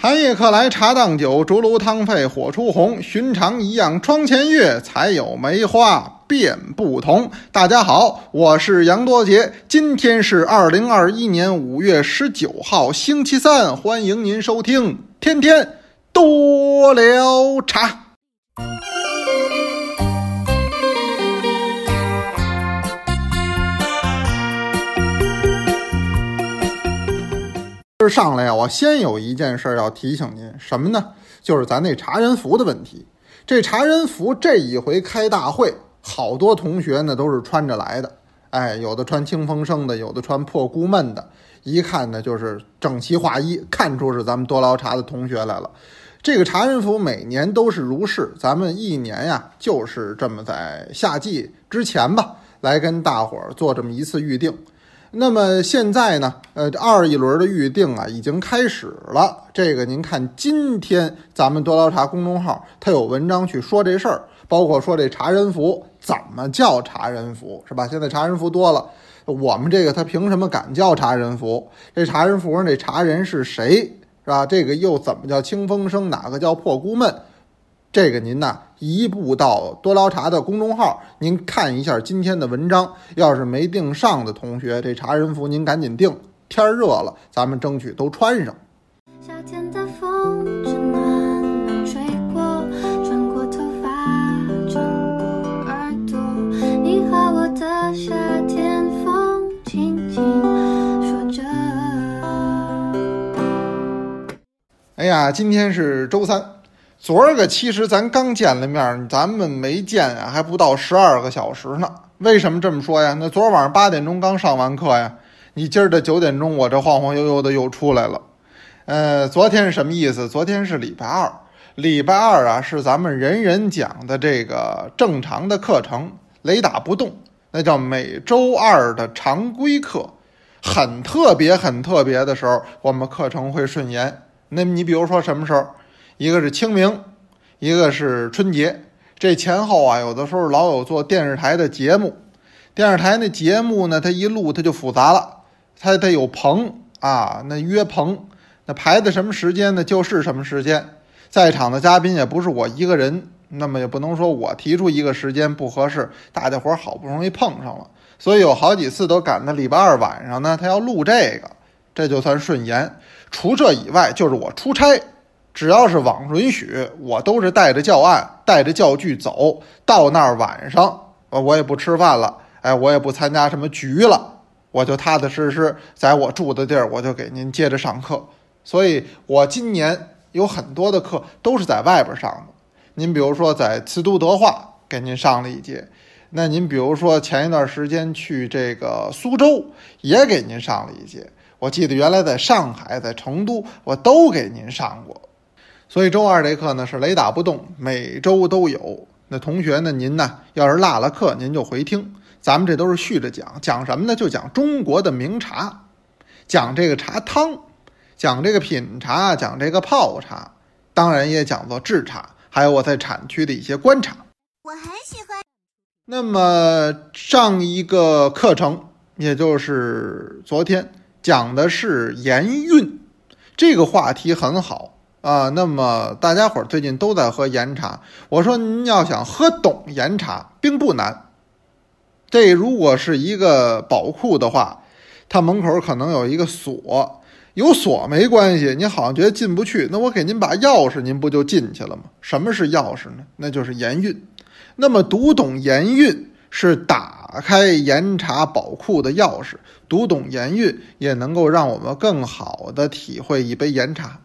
寒夜客来茶当酒，竹炉汤沸火初红。寻常一样窗前月，才有梅花便不同。大家好，我是杨多杰，今天是二零二一年五月十九号，星期三，欢迎您收听天天多聊茶。今儿上来呀，我先有一件事要提醒您，什么呢？就是咱那茶人服的问题。这茶人服这一回开大会，好多同学呢都是穿着来的。哎，有的穿清风生的，有的穿破孤闷的，一看呢就是整齐划一，看出是咱们多捞茶的同学来了。这个茶人服每年都是如是，咱们一年呀就是这么在夏季之前吧，来跟大伙儿做这么一次预定。那么现在呢，呃，二一轮的预定啊已经开始了。这个您看，今天咱们多捞茶公众号它有文章去说这事儿，包括说这茶人服怎么叫茶人服，是吧？现在茶人服多了，我们这个他凭什么敢叫茶人服？这茶人服上这茶人是谁，是吧？这个又怎么叫清风生？哪个叫破孤闷？这个您呐，一步到多捞茶的公众号，您看一下今天的文章。要是没订上的同学，这茶人服您赶紧订。天热了，咱们争取都穿上。夏天的风正暖暖吹过，穿过头发，穿过耳朵。你和我的夏天风，轻轻说着。哎呀，今天是周三，昨儿个其实咱刚见了面，咱们没见啊，还不到十二个小时呢。为什么这么说呀？那昨儿晚上八点钟刚上完课呀，你今儿的九点钟，我这晃晃悠悠的又出来了。呃，昨天是什么意思？昨天是礼拜二，礼拜二啊是咱们人人讲的这个正常的课程，雷打不动，那叫每周二的常规课。很特别、很特别的时候，我们课程会顺延。那你比如说什么时候？一个是清明，一个是春节，这前后啊，有的时候老有做电视台的节目。电视台那节目呢，它一录它就复杂了，它得有棚啊，那约棚，那排的什么时间呢？就是什么时间，在场的嘉宾也不是我一个人，那么也不能说我提出一个时间不合适，大家伙好不容易碰上了，所以有好几次都赶到礼拜二晚上呢，他要录这个，这就算顺延。除这以外，就是我出差，只要是网允许，我都是带着教案、带着教具走到那儿。晚上，我也不吃饭了，哎，我也不参加什么局了，我就踏踏实实在我住的地儿，我就给您接着上课。所以，我今年有很多的课都是在外边上的。您比如说，在慈都德化给您上了一节，那您比如说前一段时间去这个苏州也给您上了一节。我记得原来在上海、在成都，我都给您上过。所以周二这课呢是雷打不动，每周都有。那同学呢，您呢要是落了课，您就回听。咱们这都是续着讲，讲什么呢？就讲中国的名茶，讲这个茶汤，讲这个品茶，讲这个泡茶，当然也讲做制茶，还有我在产区的一些观察。我很喜欢。那么上一个课程，也就是昨天讲的是盐运，这个话题很好啊。那么大家伙最近都在喝岩茶，我说您要想喝懂岩茶，并不难。这如果是一个宝库的话，它门口可能有一个锁，有锁没关系，你好像觉得进不去，那我给您把钥匙，您不就进去了吗？什么是钥匙呢？那就是盐韵。那么读懂盐韵是打开岩茶宝库的钥匙，读懂盐韵也能够让我们更好的体会一杯岩茶。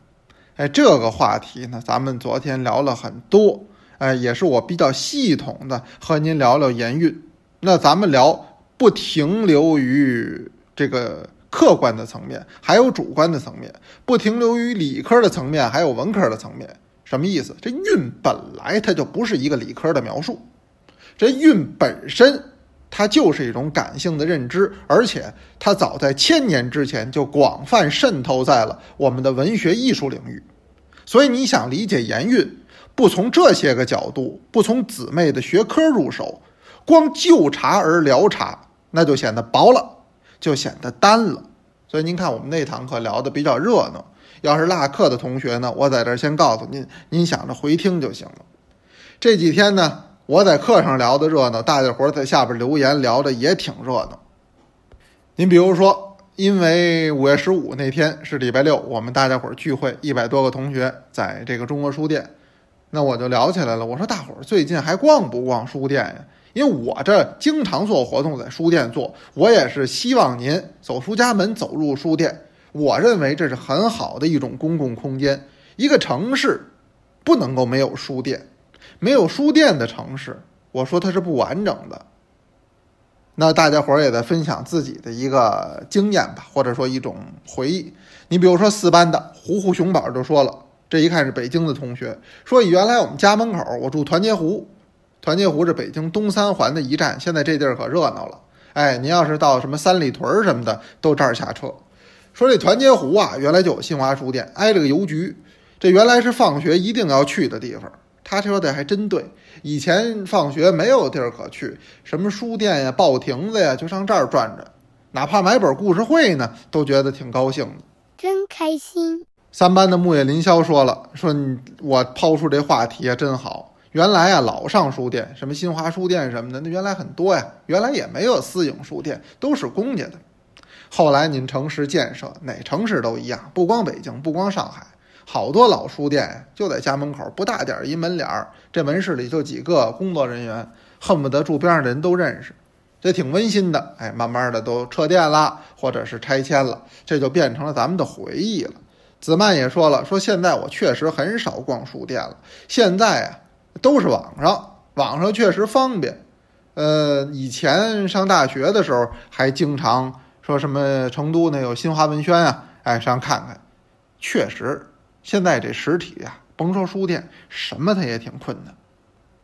哎，这个话题呢，咱们昨天聊了很多，哎，也是我比较系统的和您聊聊盐韵。那咱们聊不停留于这个客观的层面，还有主观的层面，不停留于理科的层面，还有文科的层面。什么意思？这韵本来它就不是一个理科的描述，这韵本身它就是一种感性的认知，而且它早在千年之前就广泛渗透在了我们的文学艺术领域。所以你想理解言韵，不从这些个角度，不从姊妹的学科入手。光就茶而聊茶，那就显得薄了，就显得单了。所以您看，我们那堂课聊的比较热闹，要是落课的同学呢，我在这先告诉您，您想着回听就行了。这几天呢，我在课上聊的热闹，大家伙在下边留言聊的也挺热闹。您比如说，因为五月十五那天是礼拜六，我们大家伙儿聚会，一百多个同学在这个中国书店，那我就聊起来了。我说大伙儿最近还逛不逛书店呀？因为我这经常做活动，在书店做，我也是希望您走出家门，走入书店。我认为这是很好的一种公共空间。一个城市不能够没有书店，没有书店的城市，我说它是不完整的。那大家伙儿也在分享自己的一个经验吧，或者说一种回忆。你比如说四班的胡胡熊宝就说了，这一看是北京的同学，说原来我们家门口我住团结湖，团结湖是北京东三环的一站，现在这地儿可热闹了。哎，您要是到什么三里屯儿什么的，都这儿下车。说这团结湖啊，原来就有新华书店，挨着个邮局，这原来是放学一定要去的地方。他说的还真对，以前放学没有地儿可去，什么书店呀、报亭子呀，就上这儿转转，哪怕买本故事会呢，都觉得挺高兴的。真开心。三班的木叶林霄说了，说你我抛出这话题啊，真好。原来啊，老上书店，什么新华书店什么的，那原来很多呀。原来也没有私营书店，都是公家的。后来您城市建设，哪城市都一样，不光北京，不光上海。好多老书店就在家门口，不大点儿一门脸儿，这门市里就几个工作人员，恨不得住边上的人都认识，这挺温馨的。哎，慢慢的都撤店了，或者是拆迁了，这就变成了咱们的回忆了。子曼也说了，说现在我确实很少逛书店了，现在啊都是网上，网上确实方便。呃，以前上大学的时候还经常说什么成都那有新华文轩啊，哎上看看，确实。现在这实体呀，甭说书店，什么它也挺困难。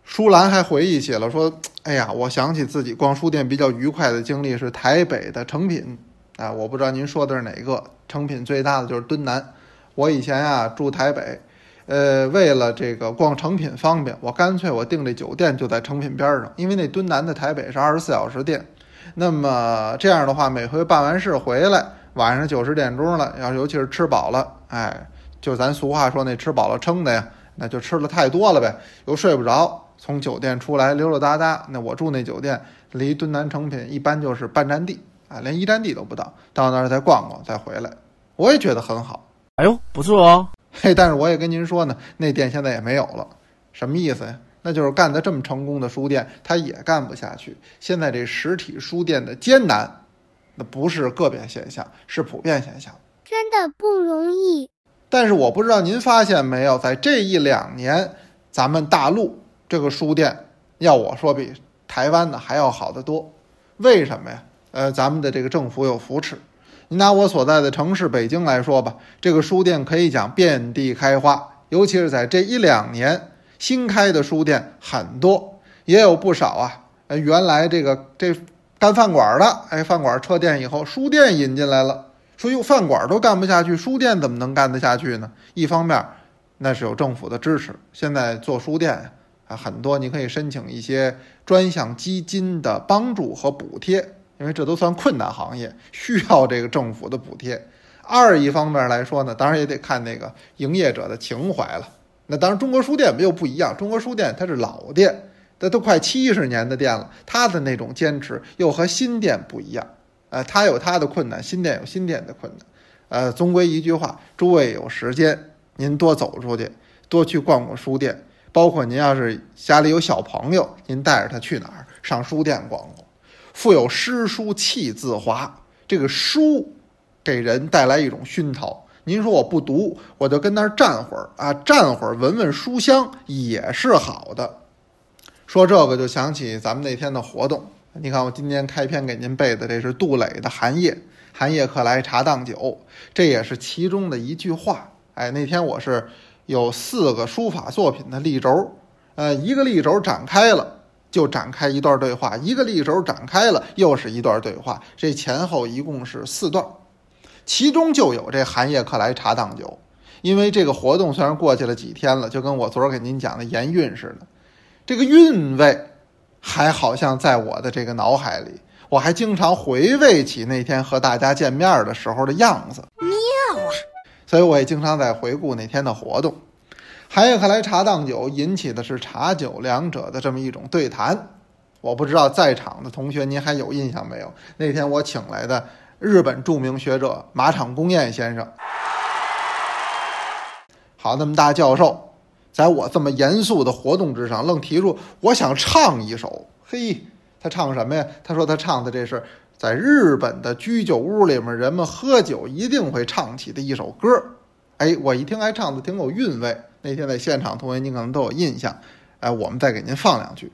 舒兰还回忆起了说：“哎呀，我想起自己逛书店比较愉快的经历是台北的诚品啊，我不知道您说的是哪个。诚品最大的就是敦南。我以前啊住台北，呃，为了这个逛诚品方便，我干脆我订这酒店就在诚品边上，因为那敦南的台北是二十四小时店。那么这样的话，每回办完事回来，晚上九十点钟了，要尤其是吃饱了，哎。”就咱俗话说那吃饱了撑的呀，那就吃的太多了呗，又睡不着，从酒店出来溜溜达达。那我住那酒店离敦南成品一般就是半站地啊，连一站地都不到，到那儿再逛逛再回来，我也觉得很好。哎呦，不错哦。嘿，但是我也跟您说呢，那店现在也没有了，什么意思呀？那就是干得这么成功的书店，它也干不下去。现在这实体书店的艰难，那不是个别现象，是普遍现象，真的不容易。但是我不知道您发现没有，在这一两年，咱们大陆这个书店，要我说比台湾的还要好得多。为什么呀？呃，咱们的这个政府有扶持。你拿我所在的城市北京来说吧，这个书店可以讲遍地开花，尤其是在这一两年新开的书店很多，也有不少啊。呃，原来这个这干饭馆的，哎，饭馆撤店以后，书店引进来了。说用，饭馆都干不下去，书店怎么能干得下去呢？一方面，那是有政府的支持。现在做书店啊，很多你可以申请一些专项基金的帮助和补贴，因为这都算困难行业，需要这个政府的补贴。二一方面来说呢，当然也得看那个营业者的情怀了。那当然，中国书店又不一样，中国书店它是老店，它都快七十年的店了，它的那种坚持又和新店不一样。呃，他有他的困难，新店有新店的困难，呃，总归一句话，诸位有时间，您多走出去，多去逛逛书店，包括您要是家里有小朋友，您带着他去哪儿上书店逛逛。腹有诗书气自华，这个书给人带来一种熏陶。您说我不读，我就跟那儿站会儿啊，站会儿闻闻书香也是好的。说这个就想起咱们那天的活动。你看，我今天开篇给您背的，这是杜磊的《寒夜》，寒夜客来茶当酒，这也是其中的一句话。哎，那天我是有四个书法作品的立轴，呃，一个立轴展开了，就展开一段对话；一个立轴展开了，又是一段对话。这前后一共是四段，其中就有这“寒夜客来茶当酒”。因为这个活动虽然过去了几天了，就跟我昨儿给您讲的盐韵似的，这个韵味。还好像在我的这个脑海里，我还经常回味起那天和大家见面的时候的样子。妙啊！所以我也经常在回顾那天的活动。寒夜克来茶当酒引起的是茶酒两者的这么一种对谈。我不知道在场的同学您还有印象没有？那天我请来的日本著名学者马场公彦先生，好那么大教授，在我这么严肃的活动之上，愣提出我想唱一首。嘿，他唱什么呀？他说他唱的这是在日本的居酒屋里面人们喝酒一定会唱起的一首歌。哎，我一听还唱的挺有韵味。那天在现场，同学您可能都有印象。哎，我们再给您放两句。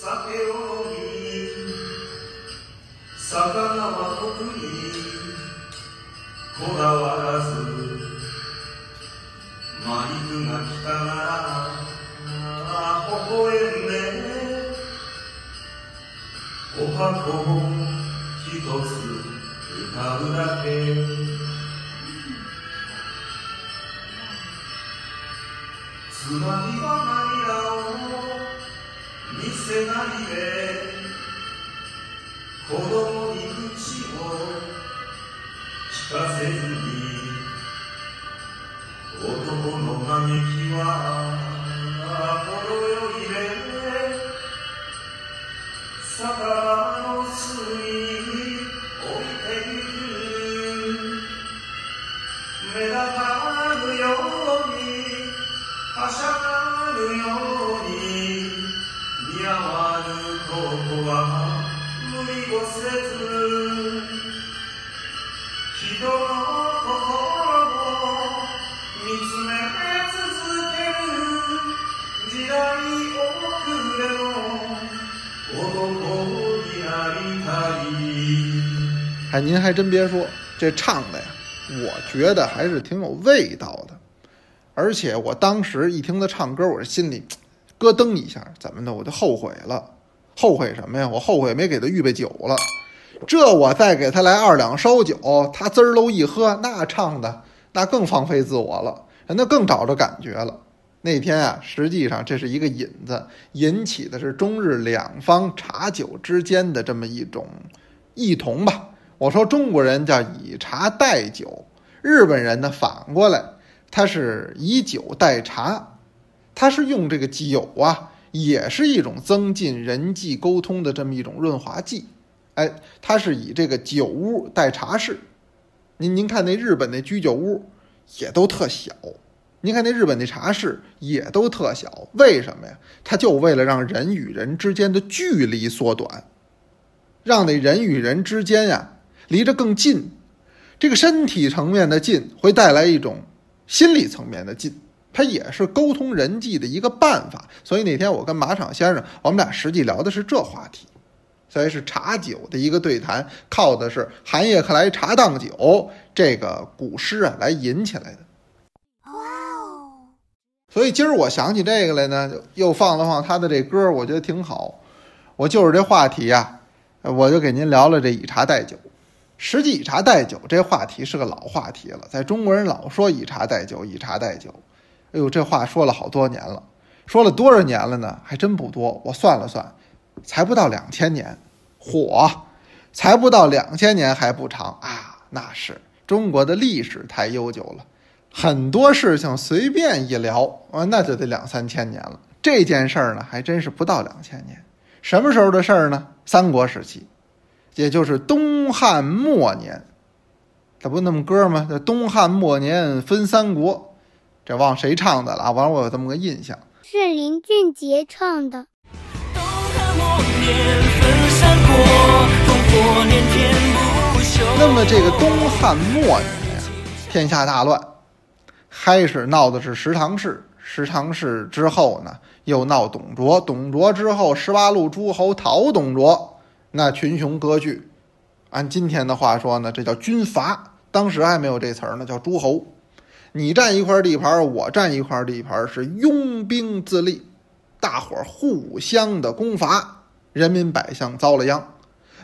酒をに魚は特にこだわらず マリクが来たなら微笑んでお箱を一つ歌うだけ。つまりは涙を見せないで。子供に口を聞かせずに無理をせず人の時代遅れの男になりたい哎，您还真别说，这唱的呀，我觉得还是挺有味道的。而且我当时一听他唱歌，我这心里咯噔一下，怎么的？我就后悔了。后悔什么呀？我后悔没给他预备酒了。这我再给他来二两烧酒，他滋儿喽一喝，那唱的那更放飞自我了，那更找着感觉了。 那天啊，实际上这是一个引子，引起的是中日两方茶酒之间的这么一种异同吧。我说中国人叫以茶代酒，日本人呢反过来，他是以酒代茶，他是用这个酒啊，也是一种增进人际沟通的这么一种润滑剂。哎，他是以这个酒屋代茶室。您您看那日本那居酒屋也都特小，您看那日本那茶室也都特小，为什么呀？它就为了让人与人之间的距离缩短，让那人与人之间呀离着更近。这个身体层面的近会带来一种心理层面的近，它也是沟通人际的一个办法。所以那天我跟马场先生，我们俩实际聊的是这话题。所以是茶酒的一个对谈，靠的是“寒夜客来茶当酒”这个古诗啊来引起来的。所以今儿我想起这个来呢，又放了放他的这歌，我觉得挺好。我就是这话题呀、我就给您聊聊这以茶代酒。实际以茶代酒这话题是个老话题了，在中国人老说以茶代酒，以茶代酒。哎呦，这话说了好多年了，说了多少年了呢？还真不多，我算了算，才不到两千年。火，才不到两千年还不长啊！那是中国的历史太悠久了，很多事情随便一聊啊，那就得两三千年了。这件事儿呢，还真是不到两千年。什么时候的事儿呢？三国时期，也就是东汉末年。这不那么歌吗？这东汉末年分三国，这忘谁唱的了啊？完了，我有这么个印象。是林俊杰唱的。东汉末年分三国，烽火连天不休。那么这个东汉末年呀，天下大乱，开始闹的是十常侍，十常侍之后呢，又闹董卓，董卓之后十八路诸侯讨董卓，那群雄割据。按今天的话说呢，这叫军阀，当时还没有这词儿呢，叫诸侯。你占一块地盘，我占一块地盘，是拥兵自立，大伙儿互相的攻伐，人民百姓遭了殃。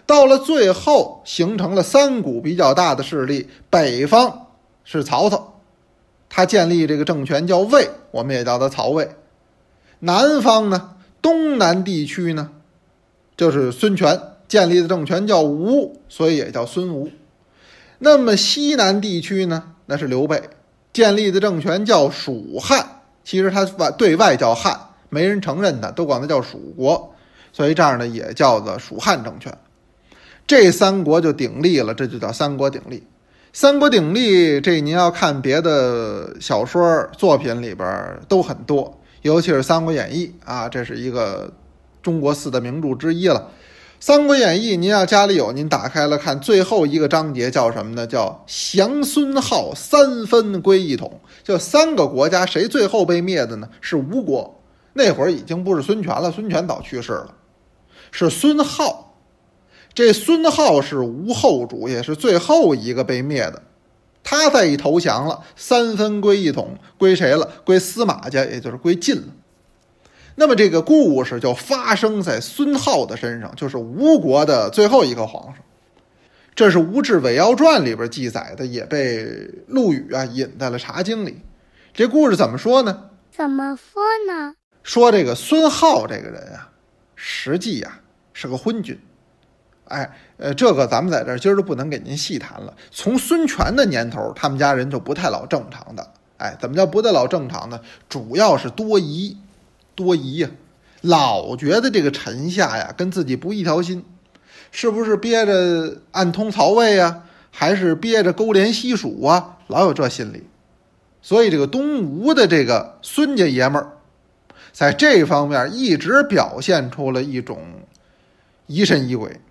到了最后，形成了三股比较大的势力。北方是曹操，他建立这个政权叫魏，我们也叫他曹魏。南方呢，东南地区呢，就是孙权建立的政权叫吴，所以也叫孙吴。那么西南地区呢，那是刘备建立的政权叫蜀汉，其实他外对外叫汉，没人承认他，都管他叫蜀国，所以这样呢也叫做蜀汉政权。这三国就鼎立了，这就叫三国鼎立。三国鼎立，这您要看别的小说作品里边都很多，尤其是《三国演义》啊，这是一个中国四大名著之一了。《三国演义》，您要家里有，您打开了看，最后一个章节叫什么呢？叫降孙浩，三分归一统。就三个国家，谁最后被灭的呢？是吴国。那会儿已经不是孙权了，孙权早去世了，是孙浩。这孙浩是吴后主，也是最后一个被灭的。他再一投降了，三分归一统，归谁了？归司马家，也就是归晋了。那么这个故事就发生在孙浩的身上，就是吴国的最后一个皇上。这是吴志伟要传里边记载的，也被陆羽啊引在了《茶经》里。这故事怎么说呢？怎么说呢？说这个孙浩这个人啊，实际呀、是个昏君。哎，呃，这个咱们在这儿今儿就不能给您细谈了。从孙权的年头，他们家人就不太老正常的。哎，怎么叫不太老正常呢？主要是多疑，多疑呀、老觉得这个臣下呀跟自己不一条心，是不是憋着暗通曹魏呀，还是憋着勾连西蜀啊？老有这心理。所以这个东吴的这个孙家爷们儿，在这方面一直表现出了一种疑神疑鬼。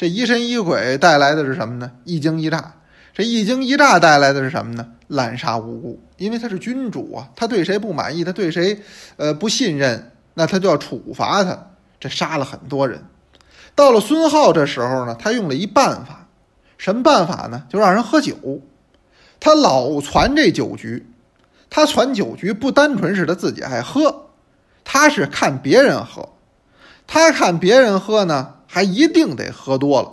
这疑神疑鬼带来的是什么呢？一惊一乍。这一惊一乍带来的是什么呢？滥杀无辜。因为他是君主啊，他对谁不满意，他对谁呃不信任，那他就要处罚他。这杀了很多人。到了孙浩这时候呢，他用了一办法，什么办法呢？就让人喝酒。他老传这酒局，他传酒局不单纯是他自己爱喝，他是看别人喝，他看别人喝呢。还一定得喝多了，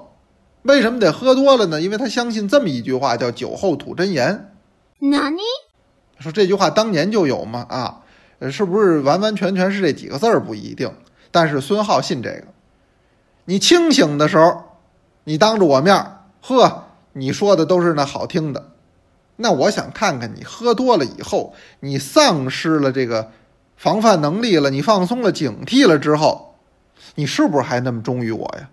为什么得喝多了呢？因为他相信这么一句话，叫“酒后吐真言哪里？”。说这句话当年就有吗？啊，呃是不是完完全全是这几个字儿不一定，但是孙浩信这个。你清醒的时候，你当着我面儿，呵，你说的都是那好听的，那我想看看你喝多了以后，你丧失了这个防范能力了，你放松了警惕了之后。你是不是还那么忠于我呀？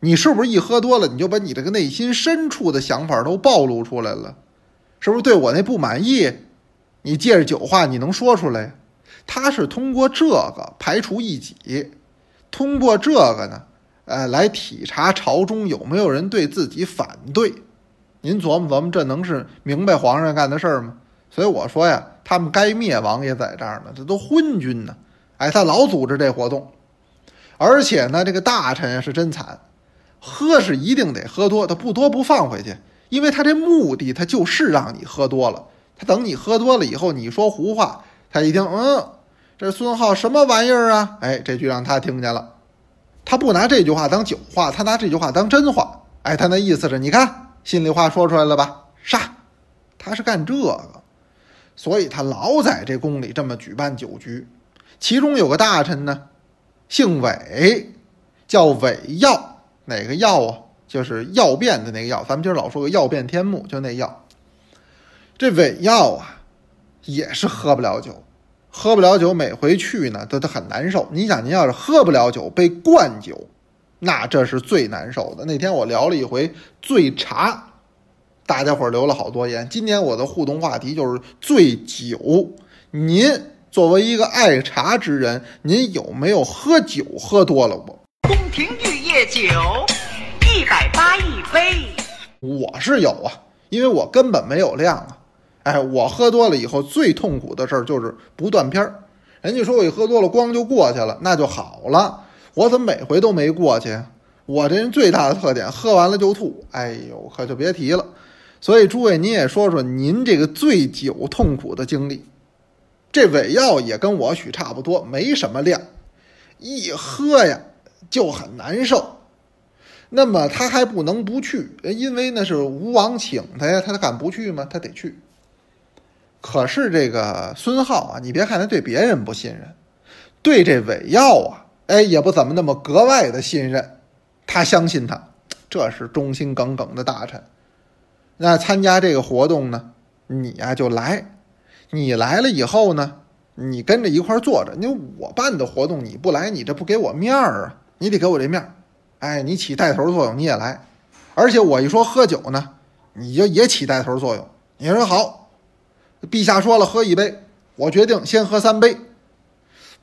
你是不是一喝多了，你就把你这个内心深处的想法都暴露出来了？是不是对我那不满意？你借着酒话你能说出来？他是通过这个排除异己，通过这个呢，呃，来体察朝中有没有人对自己反对。您琢磨琢磨，这能是明白皇上干的事儿吗？所以我说呀，他们该灭亡也在这儿呢，这都昏君呢。哎，他老组织这活动。而且呢，这个大臣是真惨，喝是一定得喝多，他不多不放回去，因为他这目的他就是让你喝多了。他等你喝多了以后，你说胡话，他一听，嗯，这孙浩什么玩意儿啊？哎，这句让他听见了，他不拿这句话当酒话，他拿这句话当真话。哎，他那意思是，你看心里话说出来了吧？杀，他是干这个，所以他老在这宫里这么举办酒局，其中有个大臣呢。姓韦，叫韦耀，哪个耀啊？就是药变的那个药。咱们今儿老说个药变天目，就那药。这韦耀啊，也是喝不了酒，喝不了酒，每回去呢，都都很难受。你想，您要是喝不了酒，被灌酒，那这是最难受的。那天我聊了一回醉茶，大家伙儿留了好多言。今天我的互动话题就是醉酒，您。作为一个爱茶之人，您有没有喝酒喝多了过？宫廷玉液酒，一百八一杯。我是有啊，因为我根本没有量啊。哎，我喝多了以后，最痛苦的事儿就是不断片儿。人家说我一喝多了，光就过去了，那就好了。我怎么每回都没过去？我这人最大的特点，喝完了就吐。哎呦，可就别提了。所以诸位，您也说说您这个醉酒痛苦的经历。这伪药也跟我许差不多，没什么量，一喝呀就很难受。那么他还不能不去，因为那是吴王请他呀，他敢不去吗？他得去。可是这个孙浩啊，你别看他对别人不信任，对这伪药啊，哎，也不怎么那么格外的信任。他相信他，这是忠心耿耿的大臣。那参加这个活动呢，你呀、就来，你来了以后呢，你跟着一块儿坐着。因为我办的活动你不来，你这不给我面儿啊，你得给我这面儿。哎，你起带头作用，你也来。而且我一说喝酒呢，你就也起带头作用。你说好，陛下说了喝一杯，我决定先喝三杯。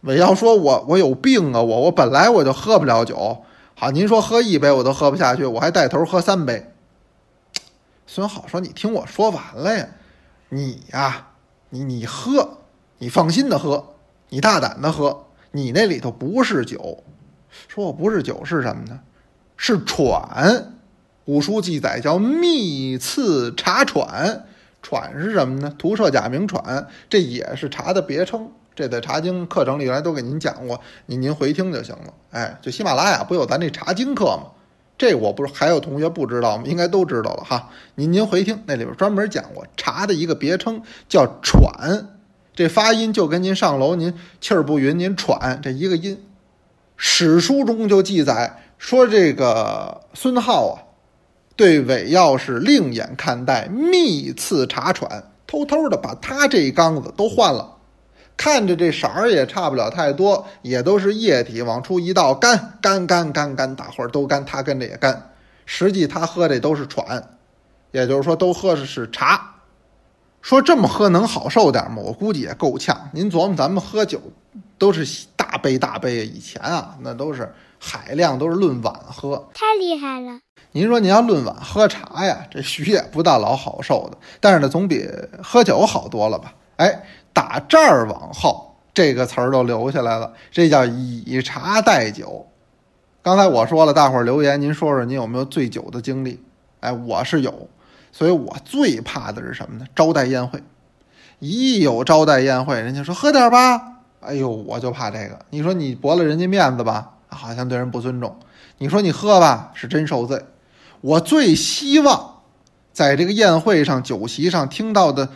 我要说我我有病啊，我我本来我就喝不了酒，好，您说喝一杯我都喝不下去，我还带头喝三杯。孙好说：“你听我说完了呀，你呀，你你喝，你放心的喝，你大胆的喝，你那里头不是酒。说我不是酒是什么呢？是喘。古书记载叫密刺茶喘，喘是什么呢？涂射假名喘，这也是茶的别称。这在《茶经》课程里原来都给您讲过，您您回听就行了。哎，就喜马拉雅不有咱这茶经课吗？这我不是还有同学不知道吗？应该都知道了哈。您您回听，那里边专门讲过茶的一个别称叫喘，这发音就跟您上楼您气儿不匀，您喘这一个音。史书中就记载说，这个孙浩啊，对韦药是另眼看待，密刺茶喘，偷偷的把他这一缸子都换了。看着这色儿也差不了太多，也都是液体，往出一倒，干干干干干，大伙儿都干，他跟着也干。实际他喝的都是喘，也就是说都喝的是茶。说这么喝能好受点吗？我估计也够呛。您琢磨，咱们喝酒都是大杯大杯，以前啊那都是海量，都是论碗喝。太厉害了！您说您要论碗喝茶呀，这许也不大老好受的，但是呢，总比喝酒好多了吧？哎，打这儿往后，这个词儿都留下来了，这叫以茶代酒。刚才我说了，大伙儿留言，您说说您有没有醉酒的经历？哎，我是有，所以我最怕的是什么呢？招待宴会，一有招待宴会，人家说喝点吧，哎呦，我就怕这个。你说你驳了人家面子吧，好像对人不尊重；你说你喝吧，是真受罪。我最希望在这个宴会上、酒席上听到的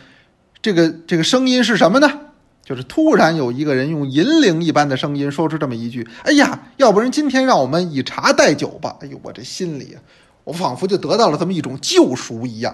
这个这个声音是什么呢？就是突然有一个人用银铃一般的声音说出这么一句：“哎呀，要不然今天让我们以茶代酒吧。”哎呦，我这心里啊，我仿佛就得到了这么一种救赎一样。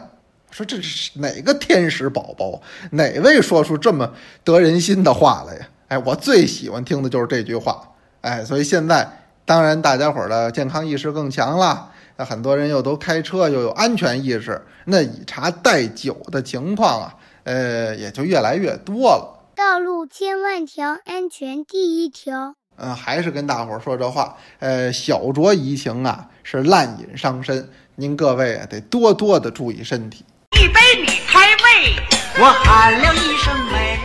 我说这是哪个天使宝宝？哪位说出这么得人心的话来呀？哎，我最喜欢听的就是这句话。哎，所以现在当然大家伙儿的健康意识更强了。那很多人又都开车，又有安全意识，那以茶代酒的情况啊，呃，也就越来越多了。道路千万条，安全第一条。嗯，还是跟大伙儿说这话，呃，小酌怡情啊，是滥饮伤身。您各位啊，得多多的注意身体。一杯你开胃，我喊了一声美。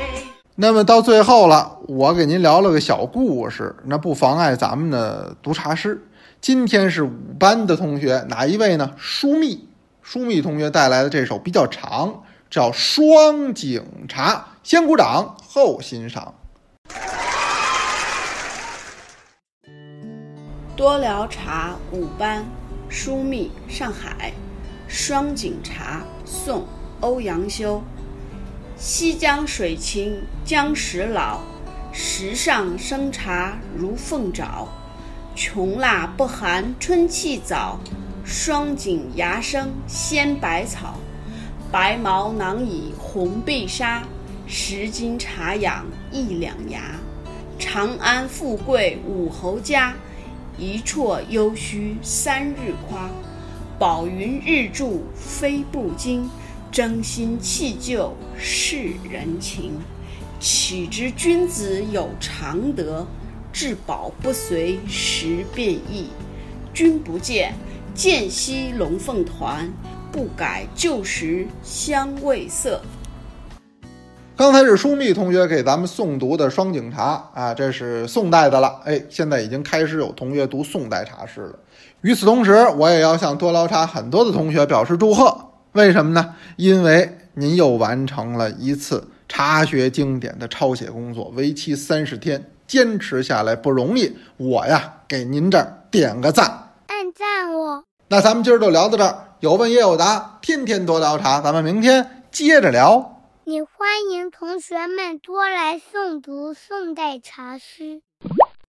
那么到最后了，我给您聊了个小故事，那不妨碍咱们的读茶诗。今天是五班的同学，哪一位呢？舒密，舒密同学带来的这首比较长，叫《双井茶》，先鼓掌后欣赏。多聊茶五班，疏密上海，双井茶宋欧阳修。西江水清江石老，石上生茶如凤爪。琼蜡不寒春气早，双井芽生鲜百草。白毛囊以红碧纱，十斤茶养一两牙。长安富贵武侯家，一啜幽虚三日夸。宝云日柱飞不惊，争心弃旧世人情。岂知君子有常德，至宝不随时变异。君不见，见兮龙凤团，不改旧时香味色。刚才是舒密同学给咱们诵读的《双井茶》啊，这是宋代的了。哎，现在已经开始有同学读宋代茶诗了。与此同时，我也要向多捞茶很多的同学表示祝贺。为什么呢？因为您又完成了一次茶学经典的抄写工作，为期三十天，坚持下来不容易。我呀，给您这儿点个赞。按赞哦！那咱们今儿就聊到这儿，有问也有答，天天多聊茶，咱们明天接着聊。你欢迎同学们多来诵读宋代茶诗。